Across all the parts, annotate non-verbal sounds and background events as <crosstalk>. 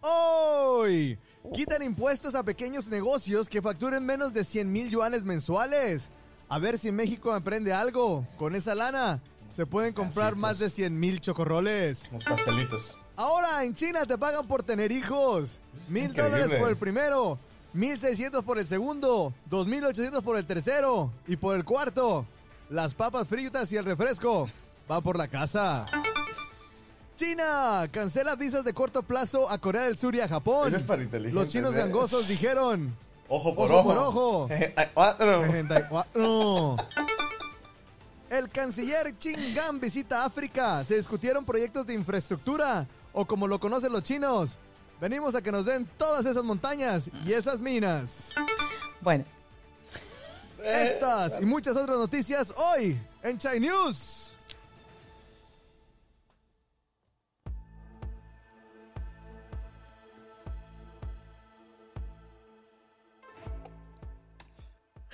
Hoy quitan impuestos a pequeños negocios que facturen menos de 100 mil yuanes mensuales. A ver si México aprende algo. Con esa lana se pueden comprar más de 100 mil chocorroles. Unos pastelitos. Ahora en China te pagan por tener hijos. Mil dólares por el primero, mil seiscientos por el segundo, dos mil ochocientos por el tercero y por el cuarto. Las papas fritas y el refresco van por la casa. China cancela visas de corto plazo a Corea del Sur y a Japón. Eso es para inteligentes, Los chinos ¿eh? gangosos dijeron. Ojo por Ojo ojo. por ojo. Ay, <laughs> cuatro. 64. El canciller Qin Gang visita África. Se discutieron proyectos de infraestructura, o como lo conocen los chinos. Venimos a que nos den todas esas montañas y esas minas. Bueno, Estas y muchas otras noticias hoy en Chai News.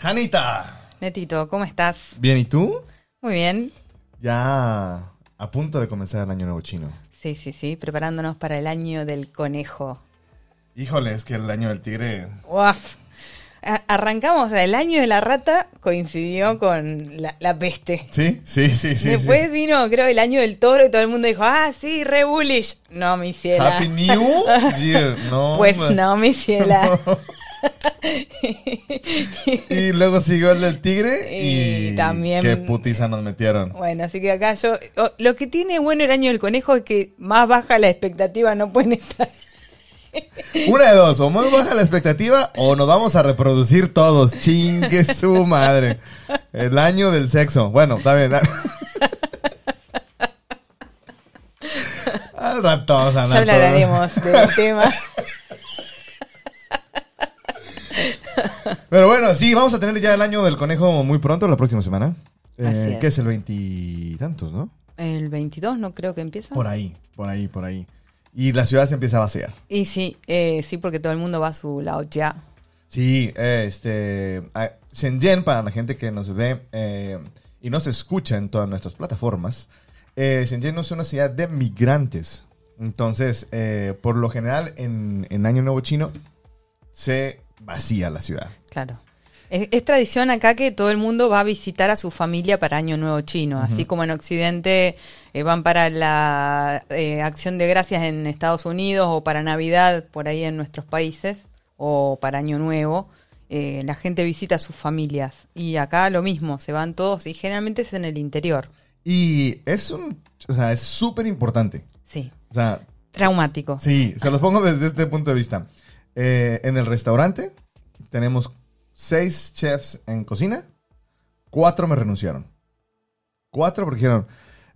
Janita. Netito, ¿cómo estás? Bien, ¿y tú? Muy bien. Ya a punto de comenzar el año nuevo chino. Sí, sí, sí, preparándonos para el año del conejo. Híjole, es que el año del tigre. Uaf. Arrancamos, el año de la rata coincidió con la, la peste. Sí, sí, sí, sí. Después sí. vino, creo, el año del toro y todo el mundo dijo, ah, sí, re bullish. No, mi ciela. Happy New <laughs> Year. No, Pues no, mi ciela. <laughs> Y luego siguió el del tigre y, Y también- qué putiza nos metieron. Bueno, así que acá yo... Lo que tiene bueno el año del conejo es que más baja la expectativa no pueden estar. <laughs> Una de dos, o más baja la expectativa o nos vamos a reproducir todos. Chingue su madre. El año del sexo. Bueno, está bien. <laughs> Al rato vamos a Ya hablaremos del tema. <laughs> Pero bueno, sí, vamos a tener ya el año del conejo muy pronto, la próxima semana. Eh, Así es. Que es el veintitantos, ¿no? El 22 no creo que empieza. Por ahí, por ahí, por ahí. Y la ciudad se empieza a vaciar. Y sí, eh, sí, porque todo el mundo va a su lao ya. Sí, eh, este. ah, Shenzhen, para la gente que nos ve eh, y nos escucha en todas nuestras plataformas, Shenzhen no es una ciudad de migrantes. Entonces, por lo general, en, en Año Nuevo Chino se vacía la ciudad. Claro. Es, es tradición acá que todo el mundo va a visitar a su familia para Año Nuevo Chino, así como en Occidente eh, van para la eh, Acción de Gracias en Estados Unidos o para Navidad por ahí en nuestros países o para Año Nuevo. eh, la gente visita a sus familias y acá lo mismo, se van todos y generalmente es en el interior. Y es un. O sea, es súper importante. Sí, O sea, traumático. Sí, se los pongo desde este punto de vista. Eh, en el restaurante tenemos seis chefs en cocina, cuatro me renunciaron. Cuatro porque dijeron,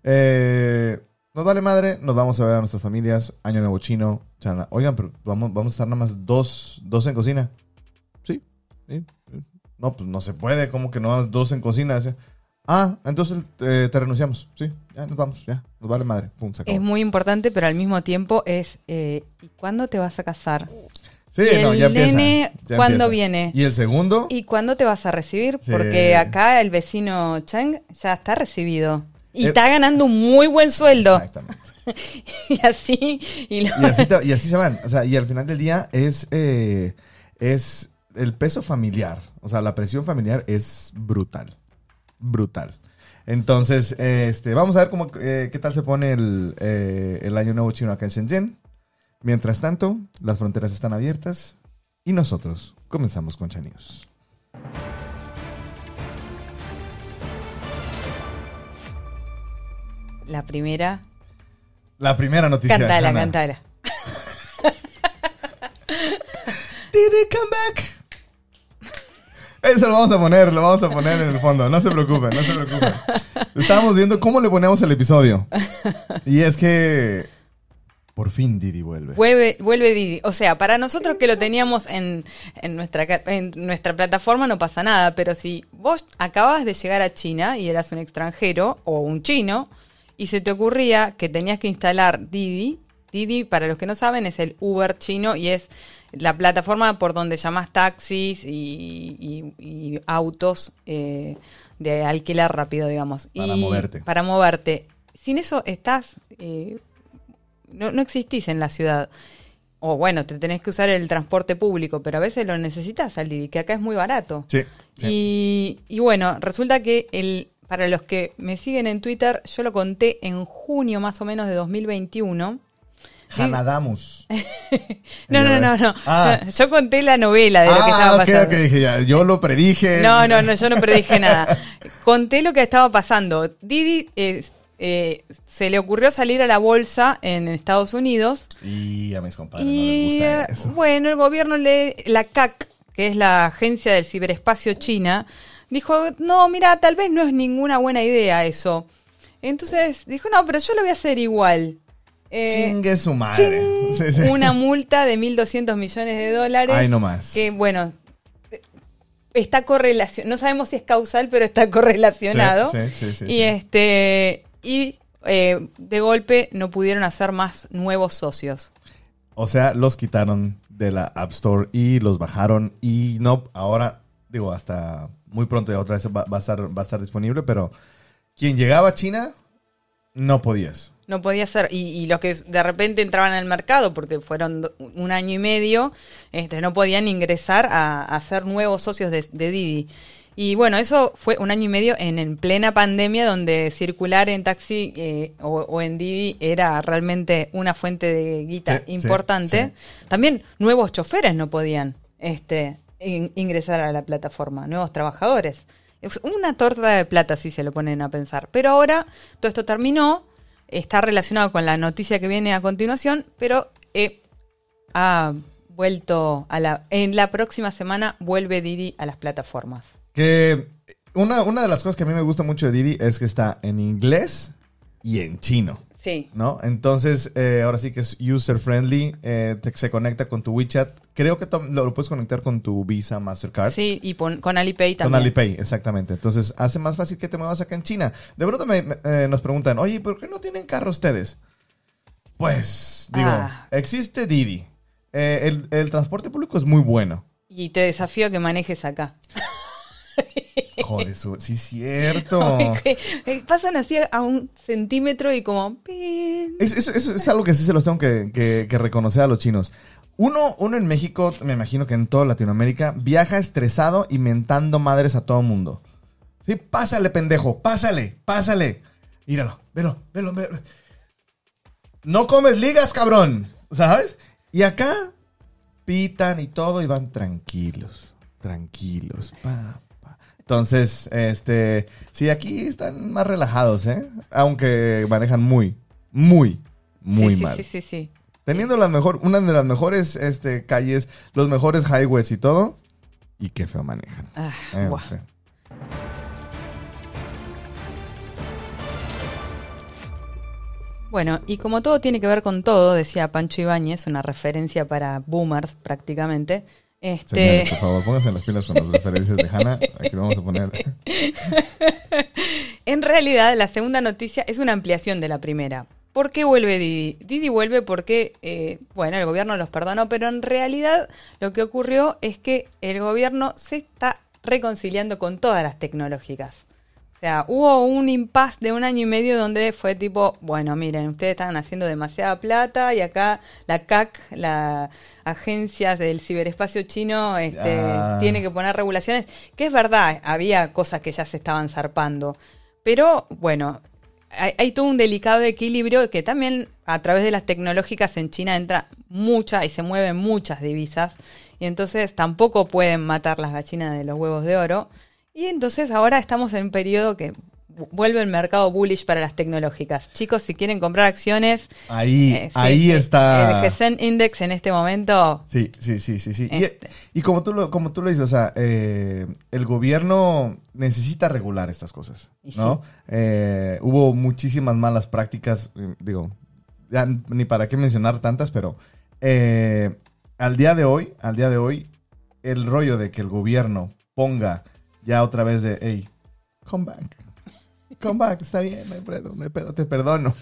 eh, nos vale madre, nos vamos a ver a nuestras familias, año nuevo chino. Sea, oigan, pero vamos, vamos a estar nada más dos, dos en cocina. Sí, sí. No, pues no se puede, como que no dos en cocina. Ah, entonces eh, te renunciamos. Sí, ya nos vamos, ya. Nos vale madre. Pum, se acabó. Es muy importante, pero al mismo tiempo es, eh, ¿y cuándo te vas a casar? Sí, Y no, el ya empieza, nene, ya ¿cuándo empieza. viene? Y el segundo, ¿Y cuándo te vas a recibir? Sí. Porque acá el vecino Cheng ya está recibido. Y Eh, está ganando un muy buen sueldo. Exactamente. <laughs> y así. Y lo- Y así, te- y así se van. O sea, y al final del día es, eh, es el peso familiar. O sea, la presión familiar es brutal. Brutal. Entonces, este, vamos a ver cómo, eh, qué tal se pone el, eh, el año nuevo chino acá en Shenzhen. Mientras tanto, las fronteras están abiertas y nosotros comenzamos con Chanios. La primera. La primera noticia. Cantala, Hanna. cantala. <laughs> Did it come back? Eso lo vamos a poner, lo vamos a poner en el fondo. No se preocupen, no se preocupen. Estábamos viendo cómo le ponemos el episodio. Y es que por fin Didi vuelve. Vuelve, vuelve Didi. O sea, para nosotros que lo teníamos en, en, nuestra, en nuestra plataforma no pasa nada, pero si vos acabas de llegar a China y eras un extranjero o un chino y se te ocurría que tenías que instalar Didi, Didi, para los que no saben, es el Uber chino y es la plataforma por donde llamas taxis y, y- y autos eh, de alquiler rápido, digamos. Para Y- moverte. Para moverte. Sin eso estás... eh, no, no existís en la ciudad. o bueno, te tenés que usar el transporte público, pero a veces lo necesitas al Didi, que acá es muy barato. Sí. sí. Y, y bueno, resulta que el, para los que me siguen en Twitter, yo lo conté en junio más o menos de 2021. Hanadamus. <laughs> No, no, no, no. Ah. Yo, yo conté la novela de lo que ah, estaba pasando. ok, dije ya. Yo lo predije. No, no, no, yo no predije nada. Conté lo que estaba pasando. Didi eh, eh, se le ocurrió salir a la bolsa en Estados Unidos Y a mis compadres y no les eh, gusta eso. bueno, el gobierno le la CAC, que es la Agencia del Ciberespacio China, dijo, "No, mira, tal vez no es ninguna buena idea eso." Entonces dijo, "No, pero yo lo voy a hacer igual." Eh, Chingue su madre. ching, <laughs> Sí, sí. Una multa de 1.200 millones de dólares. Ay, no más. Que bueno, está correlacionado. No sabemos si es causal, pero está <laughs> correlacionado. Sí, sí, sí, y este. Y eh, de golpe no pudieron hacer más nuevos socios. O sea, los quitaron de la App Store y los bajaron y no, ahora, digo, hasta muy pronto ya otra vez va, va a, estar, va a estar disponible, pero quien llegaba a China, no podías. No podía ser. Y, y los que de repente entraban al mercado, porque fueron un año y medio, este, no podían ingresar a, a ser nuevos socios de, de Didi. Y bueno, eso fue un año y medio en, en plena pandemia, donde circular en taxi eh, o, o en Didi era realmente una fuente de guita Sí, sí, importante. También nuevos choferes no podían este, in- ingresar a la plataforma, nuevos trabajadores. Es una torta de plata si se lo ponen a pensar. Pero ahora todo esto terminó, está relacionado con la noticia que viene a continuación, pero eh, ha vuelto a la... En la próxima semana vuelve Didi a las plataformas. Que una, una de las cosas que a mí me gusta mucho de Didi es que está en inglés y en chino. Sí. ¿No? Entonces, eh, ahora sí que es user friendly, eh, te- se conecta con tu WeChat. Creo que to- lo, lo puedes conectar con tu Visa Mastercard. Sí, y pon- con Alipay Con también. Alipay, exactamente. Entonces, hace más fácil que te muevas acá en China. De pronto me- me- eh, nos preguntan, oye, ¿por qué no tienen carro ustedes? Pues, digo, Ah. existe Didi. Eh, el, el transporte público es muy bueno. Y te desafío a que manejes acá. Joder, su- sí es cierto. Pasan así a un centímetro y como... pin. Es, algo que sí se los tengo que, que- que reconocer a los chinos. Uno, uno en México, me imagino que en toda Latinoamérica, viaja estresado y mentando madres a todo mundo. Sí, pásale, pendejo, pásale, pásale. Míralo, velo, velo, velo. No comes ligas, cabrón. ¿Sabes? Y acá pitan y todo y van tranquilos, tranquilos. pa. Entonces, este, sí, aquí están más relajados, ¿eh? Aunque manejan muy, muy, muy sí, sí, mal. Sí, sí, sí. Teniendo la mejor, una de las mejores este, calles, los mejores highways y todo. Y qué feo manejan. Ah, Eh, feo. Bueno, y como todo tiene que ver con todo, decía Pancho Ibáñez, una referencia para boomers prácticamente. Este, Señores, por favor, pónganse las pilas con las referencias de Hannah. Aquí lo vamos a poner. <laughs> en realidad, la segunda noticia es una ampliación de la primera. ¿Por qué vuelve Didi? Didi vuelve porque, eh, bueno, el gobierno los perdonó, pero en realidad lo que ocurrió es que el gobierno se está reconciliando con todas las tecnológicas. O sea, hubo un impasse de un año y medio donde fue tipo, bueno, miren, ustedes están haciendo demasiada plata y acá la CAC, la agencia del ciberespacio chino, este, Ah. tiene que poner regulaciones, que es verdad, había cosas que ya se estaban zarpando. Pero bueno, hay, hay todo un delicado equilibrio que también a través de las tecnológicas en China entra mucha y se mueven muchas divisas. Y entonces tampoco pueden matar las gallinas de los huevos de oro. Y entonces ahora estamos en un periodo que vu- vuelve el mercado bullish para las tecnológicas. Chicos, si quieren comprar acciones, Ahí, eh, sí, ahí sí, está. El GSEN Index en este momento Sí, sí, sí, sí, sí. Y- Este. Y, como tú lo, como tú lo dices, o sea, eh, el gobierno necesita regular estas cosas, ¿no? Eh, hubo muchísimas malas prácticas, digo, ya ni para qué mencionar tantas, pero al día de hoy, al día de hoy, el rollo de que el gobierno ponga ya otra vez de, hey, come back, come back, está bien, no hay pedo, no hay pedo, te perdono,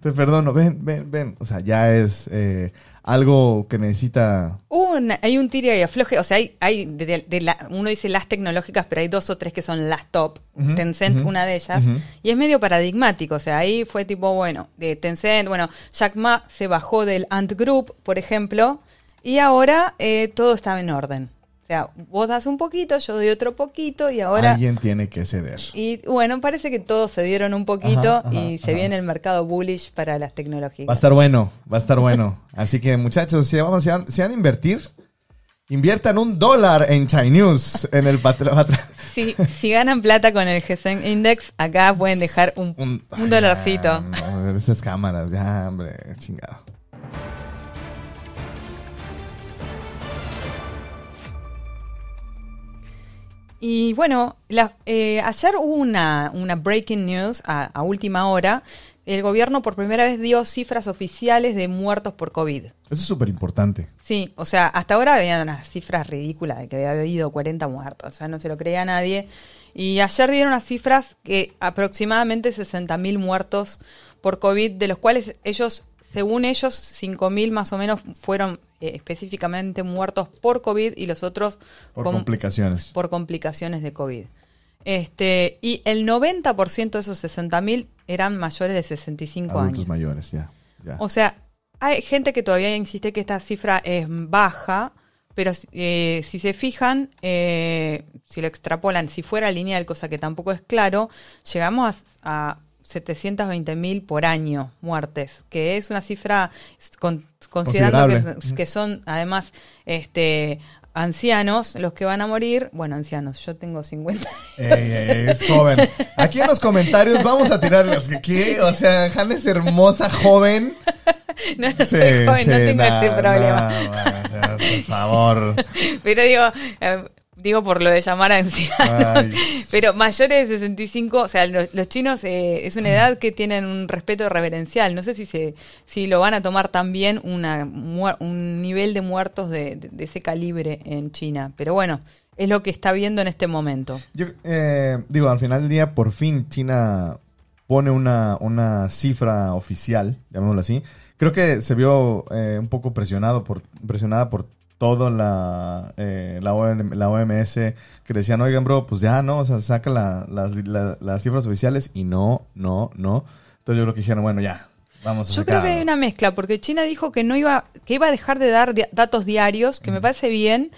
te perdono, ven, ven, ven. O sea, ya es eh, algo que necesita una- hay un tira y afloje, o sea, hay, hay de, de- de la- uno dice las tecnológicas, pero hay dos o tres que son las top. Tencent, ujú, una de ellas, y es medio paradigmático, o sea, ahí fue tipo, bueno, de Tencent, bueno, Jack Ma se bajó del Ant Group, por ejemplo, Y ahora eh, todo estaba en orden. O sea, vos das un poquito, yo doy otro poquito y ahora... Alguien tiene que ceder. Y bueno, parece que todos se dieron un poquito Ajá, ajá, y se ajá. viene el mercado bullish para las Va a estar bueno, va a estar bueno. Así que muchachos, si, vamos, si, van, si van a invertir, inviertan un dólar en China News, en el patro- Si, si ganan plata con el GSEN Index, acá pueden dejar un, un, un dolarcito. Ay, no, esas cámaras, ya, hombre, chingado. Y bueno, la- eh, ayer hubo una, una breaking news a, a última hora. El gobierno por primera vez dio cifras oficiales de muertos por COVID. Eso es súper importante. Sí, o sea, hasta ahora había unas cifras ridículas de que había habido 40 muertos, o sea, no se lo creía nadie. Y ayer dieron unas cifras que aproximadamente 60.000 muertos por COVID, de los cuales ellos, según ellos, 5.000 más o menos fueron eh, específicamente muertos por COVID y los otros Por complicaciones. por complicaciones de COVID. Este, y el 90% de esos 60.000 eran mayores de 65 Adultos años. mayores, ya. O sea, hay gente que todavía insiste que esta cifra es baja, pero eh, si se fijan, eh, si lo extrapolan, si fuera lineal, cosa que tampoco es claro, llegamos a, a 720 mil por año muertes, que es una cifra con- considerando que, son además este ancianos los que van a morir, bueno, ancianos, yo tengo 50. Ey, ey, ey, es joven. Aquí en los comentarios vamos a tirar los que ¿qué? O sea, Hannah es hermosa, joven. <laughs> no, no soy joven, no tengo ese problema. por favor. Pero digo, eh, digo por lo de llamar a ancianos. Ay. <laughs> Pero mayores de 65, o sea, los, los chinos eh, es una edad que tienen un respeto reverencial. No sé si se si lo van a tomar también una, un nivel de muertos de, de- de ese calibre en China. Pero bueno, es lo que está viendo en este momento. Yo, eh, digo, al final del día, por fin China pone una, una cifra oficial, llamémoslo así. Creo que se vio eh, un poco presionado por, presionada por toda la, eh, la, OM la OMS que decían, oigan, bro, pues ya, ¿no? O sea, saca la- las, la- las cifras oficiales y no, no, no. Entonces yo creo que dijeron, bueno, ya, vamos a Yo creo que hay una mezcla, porque China dijo que no iba, que iba a dejar de dar di- datos diarios, que me parece bien,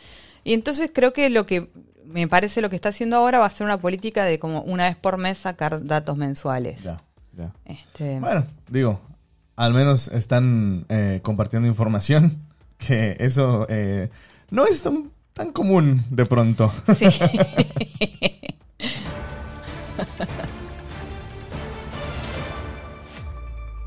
y entonces creo que lo que me parece lo que está haciendo ahora va a ser una política de como una vez por mes sacar datos mensuales. Ya, ya. Este, Bueno, digo, al menos están eh, compartiendo información, que eso eh, no es tan, tan común de pronto. sí. <laughs>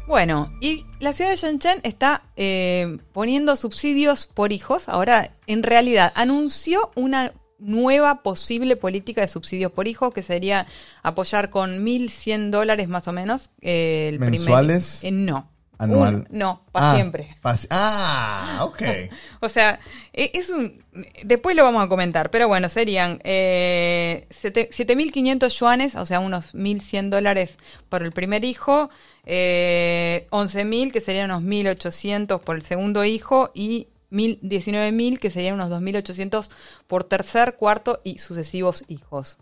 Bueno, y la ciudad de Shenzhen está eh, poniendo subsidios por hijos. Ahora, en realidad, anunció una nueva posible política de subsidios por hijos que sería apoyar con 1.100 dólares más o menos. eh, el primer- ¿Mensuales? eh, no. Anual. Un- no, para Ah, siempre. pa- ah, ok. <laughs> O sea, e- es un... Después lo vamos a comentar, pero bueno, serían eh, sete- 7.500 yuanes, o sea, unos 1.100 dólares por el primer hijo, eh, 11.000, que serían unos 1.800 por el segundo hijo, y 1.000 19.000, que serían unos 2.800 por tercer, cuarto y sucesivos hijos.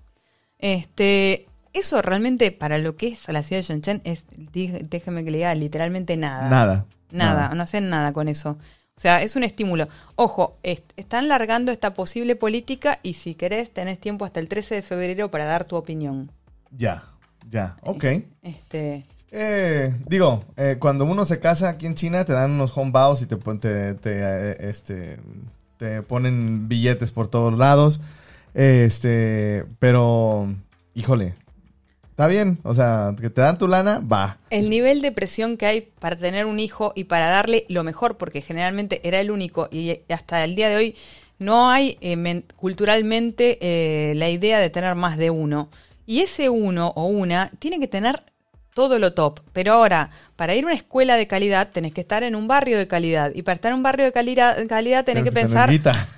Este, eso realmente para lo que es la ciudad de Shenzhen es, déjeme que le diga, literalmente nada. Nada. Nada, no hacen nada con eso. O sea, es un estímulo. Ojo, est- están largando esta posible política y si querés tenés tiempo hasta el 13 de febrero para dar tu opinión. Ya, ya, ok. Este, Eh, digo, eh, cuando uno se casa aquí en China te dan unos home bows y te, te, te, eh, este, te ponen billetes por todos lados. Este, pero, híjole, está bien. O sea, que te dan tu lana, va. el nivel de presión que hay para tener un hijo y para darle lo mejor, porque generalmente era el único y hasta el día de hoy no hay eh, men- culturalmente eh, la idea de tener más de uno. Y ese uno o una tiene que tener todo lo top. Pero ahora, para ir a una escuela de calidad, tenés que estar en un barrio de calidad. Y para estar en un barrio de calidad, calidad tenés Tienes que pensar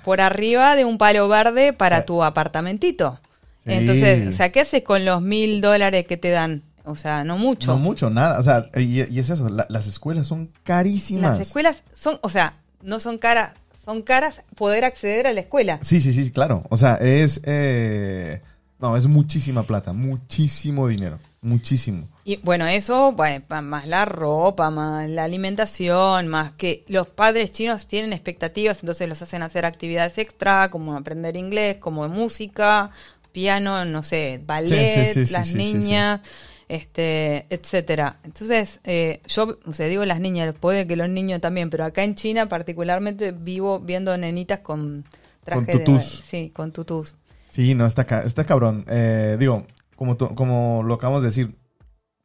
por arriba de un palo verde para tu apartamentito. Sí. Entonces, o sea, ¿qué haces con los mil dólares que te dan? O sea, no mucho. No mucho, nada. O sea, y, y es eso, la- las escuelas son carísimas. Las escuelas son, o sea, no son caras, son caras poder acceder a la escuela. Sí, sí, sí, claro. O sea, es... eh, no, es muchísima plata, muchísimo dinero, muchísimo. Y bueno, eso, bueno, más la ropa, más la alimentación, más que los padres chinos tienen expectativas, entonces los hacen hacer actividades extra, como aprender inglés, como música, piano, no sé, ballet, sí, sí, las niñas, este, etcétera. Entonces, eh, yo, o sea, digo las niñas, puede que los niños también, pero acá en China particularmente vivo viendo nenitas con traje Con tutús. de sí, con tutús. Sí, no, está, ca- está cabrón. Eh, digo, como, como lo acabamos de decir,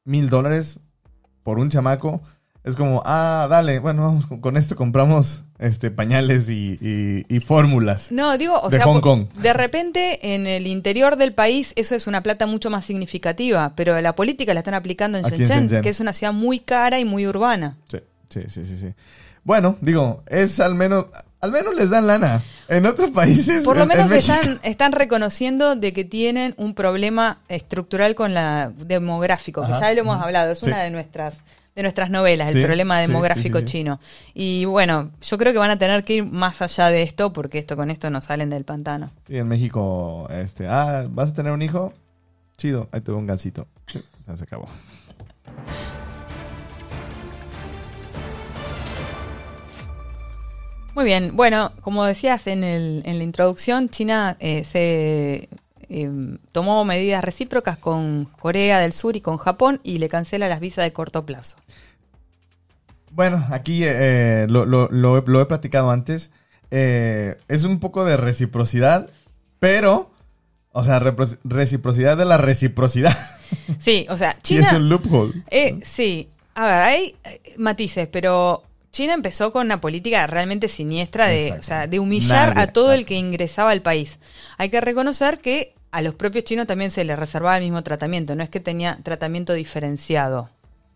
mil dólares por un chamaco. Es como, ah, dale, bueno, vamos, con esto compramos este pañales y, y- y fórmulas. No, digo, o De sea, Hong Kong. de repente en el interior del país eso es una plata mucho más significativa, pero la política la están aplicando en Shenzhen. que es una ciudad muy cara y muy urbana. Sí, sí, sí, sí, sí. Bueno, digo, es al menos, al menos les dan lana. En otros países. Por lo en- en menos están, están reconociendo de que tienen un problema estructural con la demográfico, que ya lo hemos hablado, es Sí. una de nuestras de nuestras novelas, Sí, el problema demográfico sí, sí, sí. chino. Y bueno, yo creo que van a tener que ir más allá de esto, porque esto con esto no salen del pantano. Sí, en México, este, ah, ¿vas a tener un hijo? Chido, ahí te doy un gancito. Se acabó. Muy bien, bueno, como decías en, el, en la introducción, China eh, se eh, tomó medidas recíprocas con Corea del Sur y con Japón y le cancela las visas de corto plazo. Bueno, aquí eh, lo, lo- lo he- lo he platicado antes. Eh, es un poco de reciprocidad, pero, o sea, reciprocidad de la reciprocidad. Sí, o sea, <laughs> Sí, es China... un loophole. eh, sí, a ver, hay matices, pero China empezó con una política realmente siniestra de, o sea, de humillar Nadie- a todo el que ingresaba al país. Hay que reconocer que a los propios chinos también se les reservaba el mismo tratamiento, no es que tenía tratamiento diferenciado.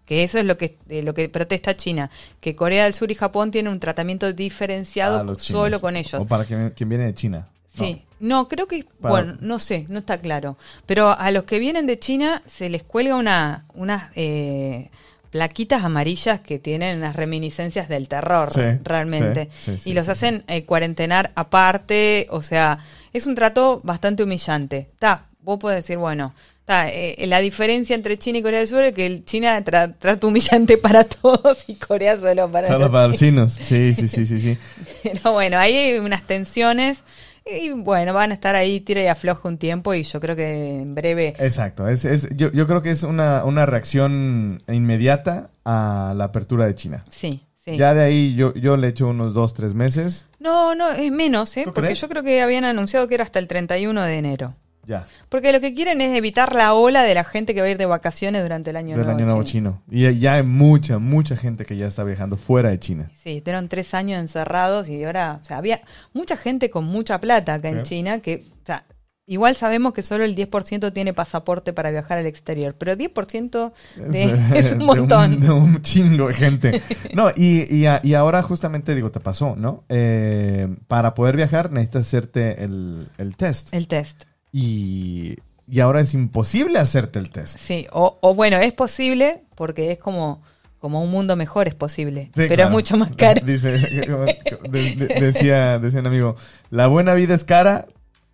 Que eso es lo que, de lo que protesta China, que Corea del Sur y Japón tienen un tratamiento diferenciado solo con ellos. O para quien, quien viene de China. Sí, no, creo que, Para- bueno, no sé, no está claro. Pero a los que vienen de China se les cuelga una, unas eh, plaquitas amarillas que tienen unas reminiscencias del terror, Sí, realmente. sí, sí, sí, y los hacen eh, cuarentenar aparte, o sea, es un trato bastante humillante. Está, vos podés decir, bueno, está, eh, la diferencia entre China y Corea del Sur es que China tra- trata humillante para <laughs> todos y Corea solo para Solo los para los chinos. chinos. Sí, sí, sí, sí, sí. <laughs> Pero bueno, ahí hay unas tensiones y bueno, van a estar ahí tira y afloja un tiempo y yo creo que en breve... Exacto. Es, es, yo, yo creo que es una, una reacción inmediata a la apertura de China. Sí, sí. Ya de ahí yo, yo le echo unos dos, tres meses. No, no, es menos, ¿eh? ¿Tú Porque crees? yo creo que habían anunciado que era hasta el 31 de enero. Ya. Porque lo que quieren es evitar la ola de la gente que va a ir de vacaciones durante el año del nuevo. año nuevo chino. chino. Y ya hay mucha, mucha gente que ya está viajando fuera de China. Sí, estuvieron tres años encerrados y ahora, o sea, había mucha gente con mucha plata acá en. China que, o sea, igual sabemos que solo el 10% tiene pasaporte para viajar al exterior, pero 10% de- <laughs> es, un de montón. De un, chingo de gente. <laughs> No, y, y, a- y ahora justamente digo, te pasó, ¿no? Eh, para poder viajar necesitas hacerte el, el test. El test. Y, y ahora es imposible hacerte el test. Sí, o, o bueno, es posible porque es como, como un mundo mejor es posible, Sí, pero claro. es mucho más caro. <laughs> Dice, de- de- decía, decía un amigo, la buena vida es cara,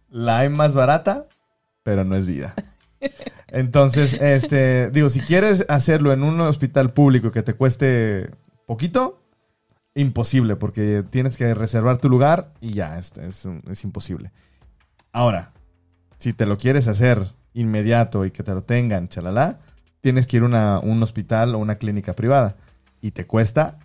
la hay más barata, pero no es vida. <laughs> Entonces, este, digo, si quieres hacerlo en un hospital público que te cueste poquito, imposible, porque tienes que reservar tu lugar y ya, es, es, es imposible. Ahora, si te lo quieres hacer inmediato y que te lo tengan, chalala, tienes que ir a una- un hospital o una clínica privada y te cuesta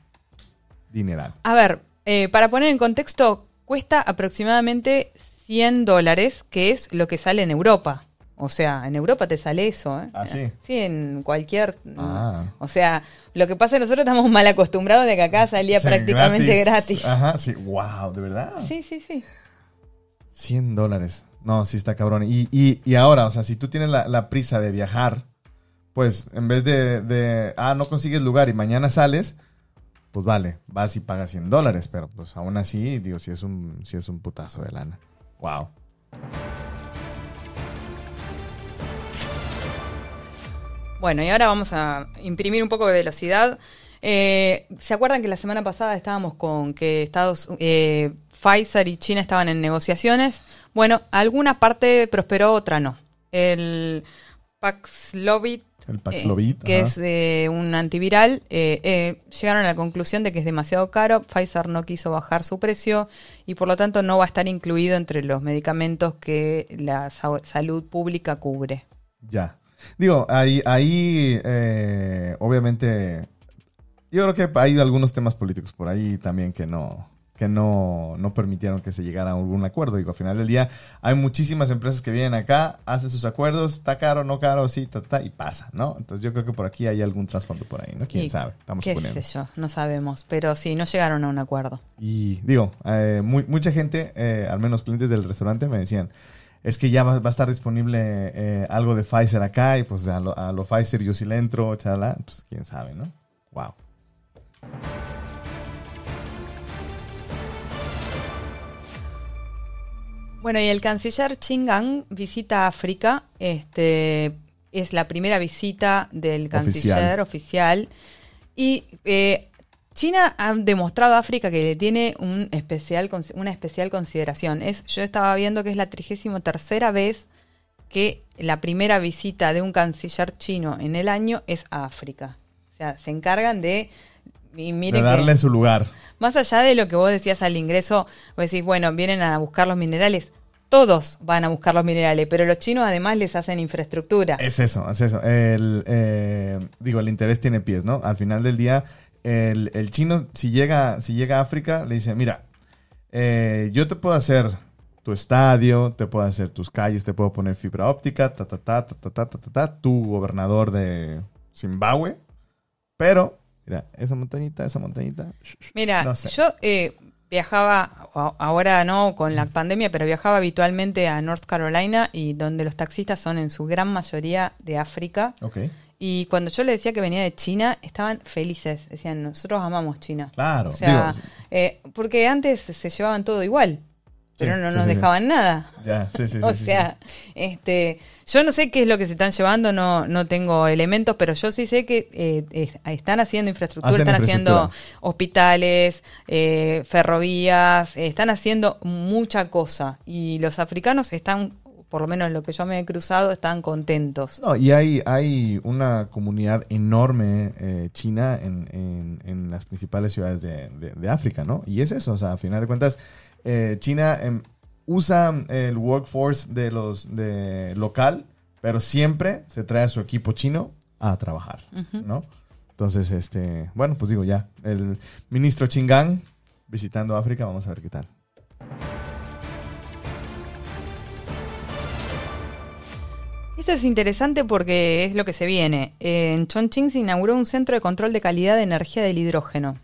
dineral. A ver, eh, para poner en contexto, cuesta aproximadamente 100 dólares, que es lo que sale en Europa. O sea, en Europa te sale eso, ¿eh? ¿Ah, sí? Sí, en cualquier... Ah. O sea, lo que pasa es que nosotros estamos mal acostumbrados de que acá salía prácticamente gratis. Ajá, sí. Wow, ¿de verdad? Sí, sí, sí. 100 dólares. No, sí está cabrón. Y, y, y ahora, o sea, si tú tienes la, la prisa de viajar, pues en vez de, de, ah, no consigues lugar y mañana sales, pues vale, vas y pagas 100 dólares. Pero pues aún así, digo, si es un, si es un putazo de lana. Wow. Bueno, y ahora vamos a imprimir un poco de velocidad. Eh, ¿Se acuerdan que la semana pasada estábamos con que Estados eh, Pfizer y China estaban en negociaciones? Bueno, alguna parte prosperó, otra no. El Paxlovid El eh, que es eh, un antiviral, llegaron a la conclusión de que es demasiado caro. Pfizer no quiso bajar su precio y por lo tanto no va a estar incluido entre los medicamentos que la sa- salud pública cubre. Ya. Digo, ahí, ahí obviamente, yo creo que hay algunos temas políticos por ahí también que no que no, no permitieron que se llegara a algún acuerdo. Digo, al final del día hay muchísimas empresas que vienen acá, hacen sus acuerdos, está caro, no caro, sí, ta, ta, y pasa, ¿no? Entonces yo creo que por aquí hay algún trasfondo por ahí, ¿no? ¿Quién Y sabe? Estamos Qué suponiendo. sé yo, no sabemos. Pero sí, no llegaron a un acuerdo. Y digo, eh, mu- mucha gente, eh, al menos clientes del restaurante, me decían, es que ya va, va a estar disponible eh, algo de Pfizer acá y pues a lo, a lo Pfizer yo sí le entro, chala, pues quién sabe, ¿no? Wow. Bueno, y el canciller Chingang visita África. Este es la primera visita del canciller oficial. Y eh, China ha demostrado a África que le tiene un especial, una especial consideración. Es, yo estaba viendo que es la 33 tercera vez que la primera visita de un canciller chino en el año es a África. O sea, se encargan de... Y De miren que- darle su lugar. más allá de lo que vos decías al ingreso, vos decís, bueno, vienen a buscar los minerales. Todos van a buscar los minerales, pero los chinos además les hacen infraestructura. Es eso, es eso. El, eh, digo, el interés tiene pies, ¿no? Al final del día, el, el chino, si llega, si llega a África, le dice, mira, eh, yo te puedo hacer tu estadio, te puedo hacer tus calles, te puedo poner fibra óptica, ta, ta, ta, ta, ta, ta, ta, ta, ta, tu gobernador de Zimbabue, pero, mira, esa montañita, esa montañita, Mira, no sé. yo eh, viajaba, ahora no con la pandemia, pero viajaba habitualmente a North Carolina y donde los taxistas son en su gran mayoría de África. Ok, Y cuando yo le decía que venía de China, estaban felices. Decían, nosotros amamos China. claro. O sea, digo, eh, porque antes se llevaban todo igual, pero Sí, no nos sí, sí. dejaban nada. ya, <laughs> o sea, este, yo no sé qué es lo que se están llevando, no, no tengo elementos, pero yo sí sé que eh, es- están haciendo infraestructura, Hacen están haciendo hospitales, eh, ferrovías, eh, están haciendo mucha cosa y los africanos están, por lo menos lo que yo me he cruzado, están contentos. No, y hay, hay una comunidad enorme eh, china en, en- en las principales ciudades de, de- de África, ¿no? Y es eso, o sea, a final de cuentas, eh, China em, usa el workforce de los de local, pero siempre se trae a su equipo chino a trabajar, ¿no? Entonces, este, bueno, pues digo ya, el ministro Chingang visitando África, vamos a ver qué tal. Esto es interesante porque es lo que se viene. En Chongqing se inauguró un centro de control de calidad de energía del hidrógeno.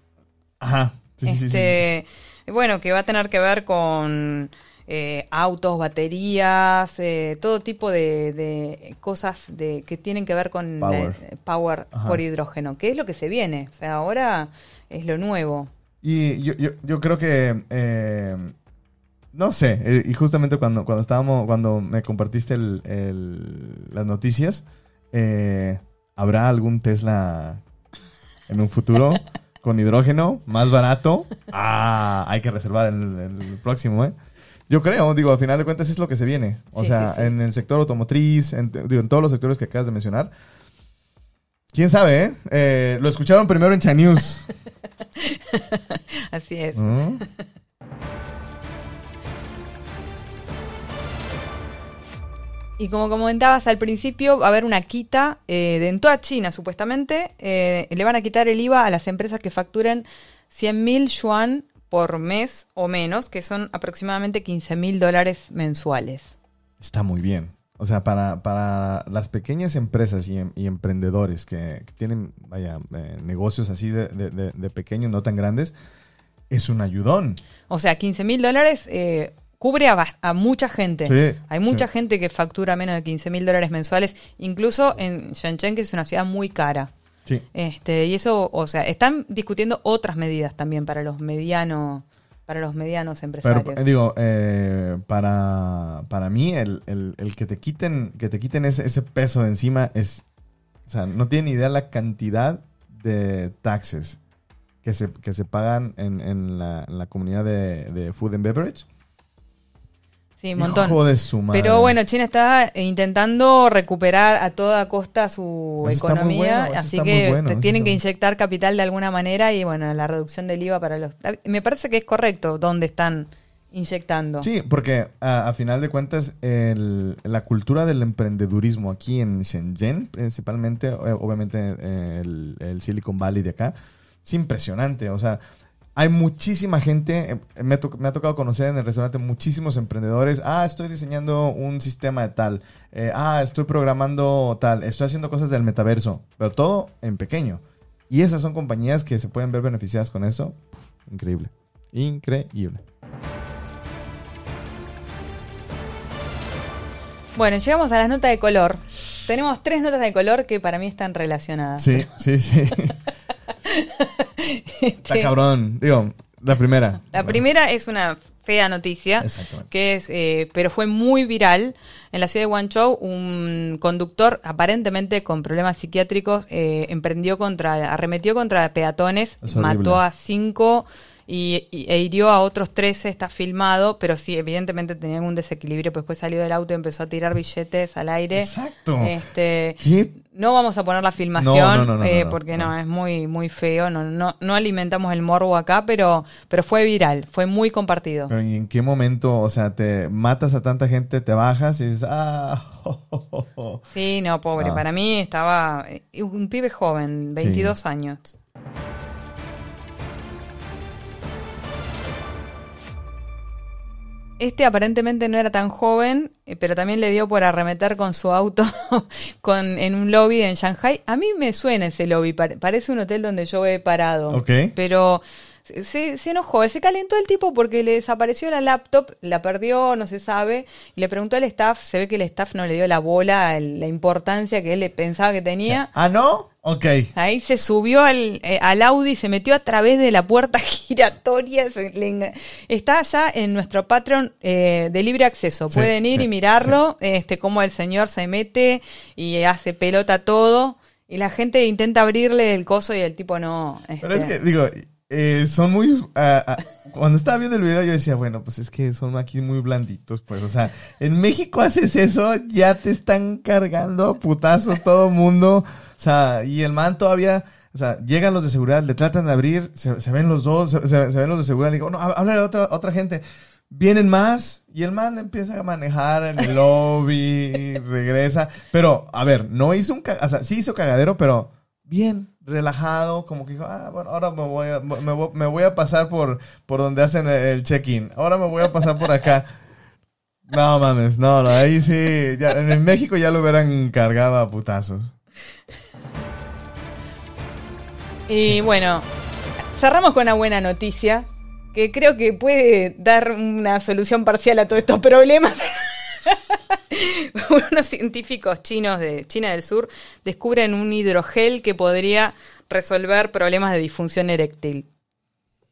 Ajá. Sí, sí, sí, sí. Bueno, que va a tener que ver con eh, autos, baterías, eh, todo tipo de, de cosas de, que tienen que ver con la- Power. power por hidrógeno, que es lo que se viene. O sea, ahora es lo nuevo. Y yo, yo, yo creo que, eh, no sé, eh, y justamente cuando, cuando estábamos, cuando me compartiste el- el- las noticias, eh, ¿habrá algún Tesla en un futuro <laughs> con hidrógeno más barato? Ah, hay que reservar el, el próximo, ¿eh? Yo creo, digo, al final de cuentas es lo que se viene. O Sí, sea, sí, sí. en el sector automotriz, en, digo, en todos los sectores que acabas de mencionar. ¿Quién sabe, eh? Eh, lo escucharon primero en Chai News. <laughs> Así es. ¿Mm? Y como comentabas al principio, va a haber una quita eh, de en toda China, supuestamente. eh, le van a quitar el IVA a las empresas que facturen 100.000 yuan por mes o menos, que son aproximadamente 15.000 dólares mensuales. Está muy bien. O sea, para, para las pequeñas empresas y, em- y emprendedores que, que tienen, vaya, eh, negocios así de, de- de- de pequeños, no tan grandes, es un ayudón. O sea, 15.000 dólares eh, cubre a, mucha gente. Sí, Hay mucha sí. gente que factura menos de 15.000 dólares mensuales, incluso en Shenzhen, que es una ciudad muy cara. Sí. Este, y eso, o sea, están discutiendo otras medidas también para los medianos, para los medianos Pero empresarios. eh, digo, eh, para, para mí, el, el- el que te quiten, que te quiten ese, ese peso de encima es. O sea, no tienen idea la cantidad de taxes que se, que se pagan en, en la, en la comunidad de, de food and beverage. Sí, un montón. Hijo de su madre. Pero bueno, China está intentando recuperar a toda costa su Eso economía, bueno, así que bueno, te tienen que inyectar capital de alguna manera y bueno, la reducción del IVA para los... Me parece que es correcto donde están inyectando. Sí, porque a, a final de cuentas el- la cultura del emprendedurismo aquí en Shenzhen, principalmente, eh, obviamente eh, el, el Silicon Valley de acá, es impresionante. O sea, hay muchísima gente, eh, me, to- me ha tocado conocer en el restaurante muchísimos emprendedores. Ah, estoy diseñando un sistema de tal. Eh, ah, estoy programando tal. Estoy haciendo cosas del metaverso. Pero todo en pequeño. Y esas son compañías que se pueden ver beneficiadas con eso. Increíble. Increíble. Bueno, llegamos a las notas de color. Tenemos tres notas de color que para mí están relacionadas. Sí, sí, sí. <laughs> Está Este, cabrón. Digo, la primera. La primera es una fea noticia. Que es, eh, pero fue muy viral. En la ciudad de Guangzhou, un conductor aparentemente con problemas psiquiátricos eh, emprendió contra, arremetió contra peatones, mató a cinco y, y- e hirió a otros 13, está filmado, pero sí, evidentemente tenía algún desequilibrio, pues después salió del auto y empezó a tirar billetes al aire. Exacto. Este, ¿Qué? no vamos a poner la filmación No, no, no, no, eh, porque no. no, es muy muy feo, no, no, no alimentamos el morbo acá, pero, pero fue viral, fue muy compartido. Pero ¿y en qué momento, o sea, te matas a tanta gente, te bajas y dices, ah, <laughs> Sí, no, pobre. Ah. Para mí estaba eh, un pibe joven, 22 años. Este aparentemente no era tan joven, eh, pero también le dio por arremeter con su auto <laughs> con, en un lobby en Shanghai. A mí me suena ese lobby, pare- parece un hotel donde yo he parado. Ok. Pero se- se, enojó, se calentó el tipo porque le desapareció la laptop, la perdió, no se sabe, y le preguntó al staff, se ve que el staff no le dio la bola, la importancia que él pensaba que tenía. ah, ¿no? Ok. Ahí se subió al, eh, al Audi, se metió a través de la puerta <laughs> giratoria. se le enga- está allá en nuestro Patreon eh, de libre acceso. Sí, Pueden ir sí, y mirarlo, este cómo el señor se mete y hace pelota todo. Y la gente intenta abrirle el coso y el tipo no. Pero es este, que, digo, eh, son muy... ah, cuando estaba viendo el video yo decía, bueno, pues es que son aquí muy blanditos, pues, o sea, en México haces eso, ya te están cargando a putazos todo mundo, o sea, y el man todavía... O sea, llegan los de seguridad, le tratan de abrir, se, se ven los dos, se, se- ven los de seguridad, le digo, no, háblale a otra, otra gente. Vienen más y el man empieza a manejar en el <laughs> lobby, regresa. Pero, a ver, no hizo un... O sea, sí hizo cagadero, pero bien, relajado, como que dijo, ah, bueno, ahora me voy a, me voy, me voy a pasar por, por donde hacen el check-in. Ahora me voy a pasar por acá. No mames, no, no, ahí sí, ya, en México ya lo hubieran cargado a putazos. Y bueno, cerramos con una buena noticia que creo que puede dar una solución parcial a todos estos problemas. <laughs> Unos científicos chinos de China del Sur descubren un hidrogel que podría resolver problemas de disfunción eréctil.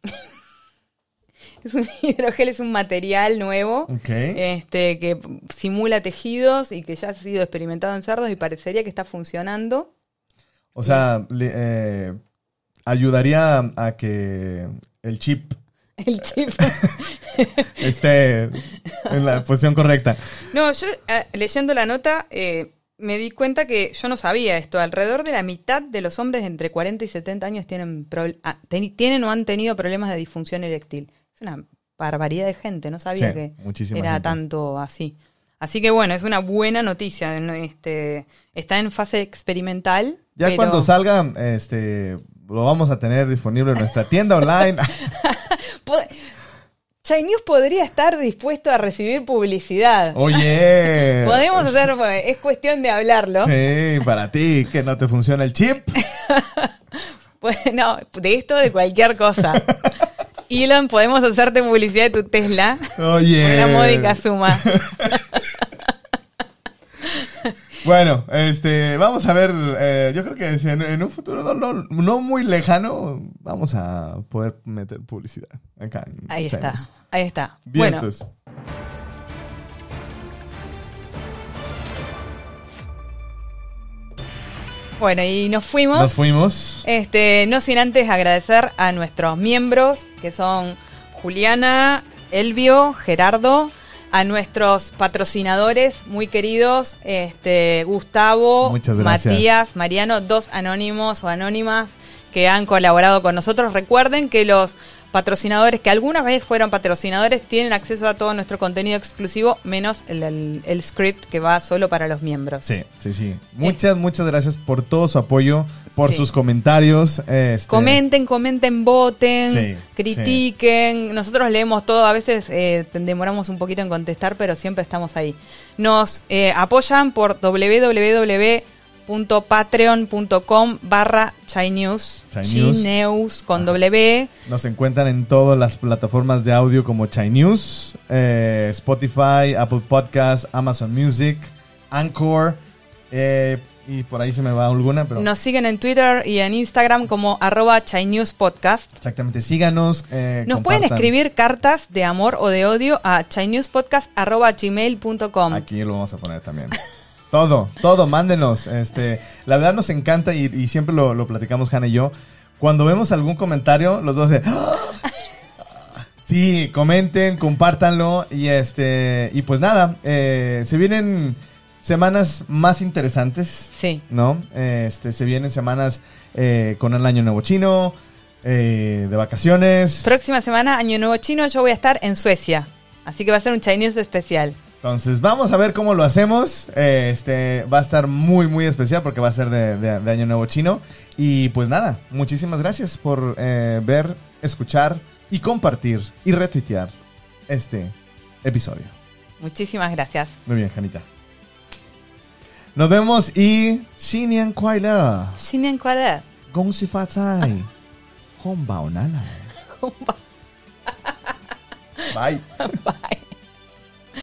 <laughs> Es un <laughs> hidrogel es un material nuevo este, que simula tejidos y que ya ha sido experimentado en cerdos y parecería que está funcionando. O sea, le- eh, ayudaría a que el chip El chip <laughs> esté en la posición correcta. No, yo eh, leyendo la nota eh, me di cuenta que yo no sabía esto. Alrededor de la mitad de los hombres entre 40 y 70 años tienen, ah, tienen o han tenido problemas de disfunción eréctil. Es una barbaridad de gente, no sabía Sí, que era gente. tanto así. Así que bueno, es una buena noticia. ¿no? Este, está en fase experimental. Ya pero- cuando salga, este, lo vamos a tener disponible en nuestra tienda <laughs> online. <laughs> <laughs> Chai News podría estar dispuesto a recibir publicidad. Oye. <laughs> Podemos hacer, pues, es cuestión de hablarlo. Sí, para ti, que no te funciona el chip. <laughs> Bueno, de esto de cualquier cosa. Elon, podemos hacerte publicidad de tu Tesla Oye. una módica suma. Bueno, este, vamos a ver, eh, yo creo que si en, en un futuro no, no- no muy lejano vamos a poder meter publicidad acá. en Ahí está, ahí está. Bien, Bueno, bueno, y nos fuimos. Nos fuimos. Este, no sin antes agradecer a nuestros miembros, que son Juliana, Elvio, Gerardo, a nuestros patrocinadores muy queridos, este, Gustavo. Matías, Mariano, dos anónimos o anónimas que han colaborado con nosotros. Recuerden que los patrocinadores que alguna vez fueron patrocinadores tienen acceso a todo nuestro contenido exclusivo, menos el, el- el script que va solo para los miembros. Sí, sí, sí. Muchas, muchas gracias por todo su apoyo, por Sí. sus comentarios. este, Comenten, comenten, voten, Sí, critiquen. Nosotros leemos todo, a veces eh, demoramos un poquito en contestar, pero siempre estamos ahí. Nos eh, apoyan por www.patreon.com barra Chinews, Chinews. Chinews con Ajá. W. Nos encuentran en todas las plataformas de audio como Chai News, eh, Spotify, Apple Podcasts, Amazon Music, Anchor. eh, y por ahí se me va alguna, pero Nos siguen en Twitter y en Instagram como arroba Chinews Podcast. exactamente, síganos. eh, Nos pueden escribir cartas de amor o de odio a chinewspodcast.gmail.com. Aquí lo vamos a poner también. <laughs> Todo, todo, mándenos. Este, la verdad nos encanta y, y siempre lo, lo platicamos Hanna y yo. Cuando vemos algún comentario, los dos de ¡Ah! Sí, comenten, compártanlo y este y pues nada, eh, se vienen semanas más interesantes, Sí. ¿no? Este, se vienen semanas eh, con el año nuevo chino, eh, de vacaciones. Próxima semana, Año Nuevo Chino, yo voy a estar en Suecia. Así que va a ser un Chinese especial. Entonces, vamos a ver cómo lo hacemos. Eh, Este va a estar muy, muy especial porque va a ser de, de- de Año Nuevo Chino. Y pues nada, muchísimas gracias por eh, ver, escuchar y compartir y retuitear este episodio. Muchísimas gracias. Muy bien, Janita. Nos vemos y Xinian Kuaila. Shinen Kuala. Gong Si Fa Zai. Hong Bao Nana. <laughs> Bye. <laughs> Bye.